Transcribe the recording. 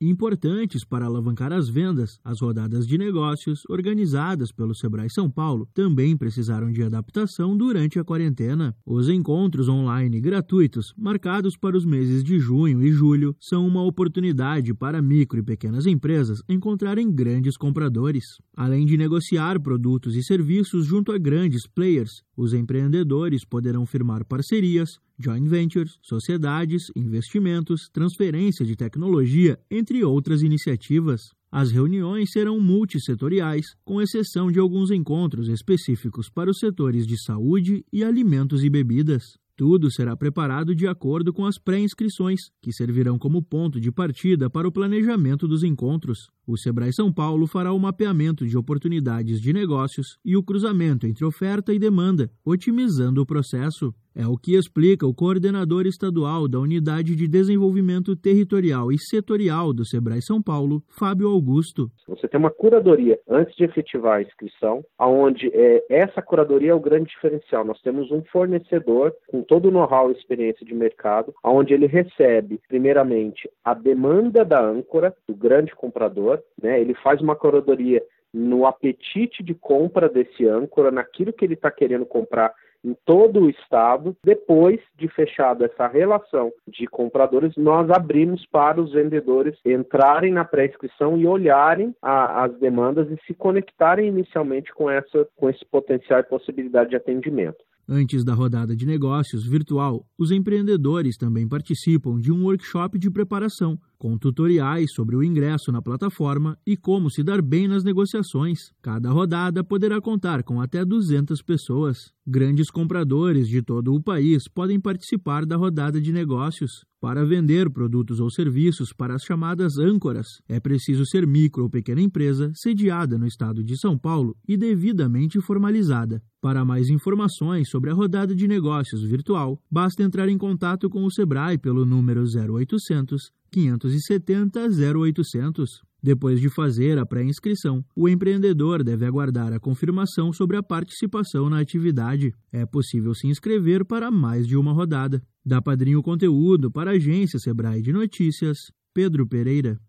importantes para alavancar as vendas. As rodadas de negócios, organizadas pelo Sebrae São Paulo, também precisaram de adaptação durante a quarentena. Os encontros online gratuitos, marcados para os meses de junho e julho, são uma oportunidade para micro e pequenas empresas encontrarem grandes compradores. Além de negociar produtos e serviços junto a grandes players, os empreendedores poderão firmar parcerias, joint ventures, sociedades, investimentos, transferência de tecnologia, entre outras iniciativas. As reuniões serão multissetoriais, com exceção de alguns encontros específicos para os setores de saúde e alimentos e bebidas. Tudo será preparado de acordo com as pré-inscrições, que servirão como ponto de partida para o planejamento dos encontros. O Sebrae São Paulo fará o mapeamento de oportunidades de negócios e o cruzamento entre oferta e demanda, otimizando o processo. É o que explica o coordenador estadual da Unidade de Desenvolvimento Territorial e Setorial do Sebrae São Paulo, Fábio Augusto. Você tem uma curadoria antes de efetivar a inscrição, aonde é, essa curadoria é o grande diferencial. Nós temos um fornecedor com todo o know-how e experiência de mercado, aonde ele recebe, primeiramente, a demanda da âncora, do grande comprador, né? ele faz uma curadoria no apetite de compra desse âncora, naquilo que ele está querendo comprar em todo o estado. Depois de fechada essa relação de compradores, nós abrimos para os vendedores entrarem na pré-inscrição e olharem a, as demandas e se conectarem inicialmente com, essa, com esse potencial e possibilidade de atendimento. Antes da rodada de negócios virtual, os empreendedores também participam de um workshop de preparação, com tutoriais sobre o ingresso na plataforma e como se dar bem nas negociações. Cada rodada poderá contar com até 200 pessoas. Grandes compradores de todo o país podem participar da rodada de negócios. Para vender produtos ou serviços para as chamadas âncoras, é preciso ser micro ou pequena empresa sediada no estado de São Paulo e devidamente formalizada. Para mais informações sobre a rodada de negócios virtual, basta entrar em contato com o Sebrae pelo número 0800 570 0800. Depois de fazer a pré-inscrição, o empreendedor deve aguardar a confirmação sobre a participação na atividade. É possível se inscrever para mais de uma rodada. Da Padrinho Conteúdo para a agência Sebrae de Notícias, Pedro Pereira.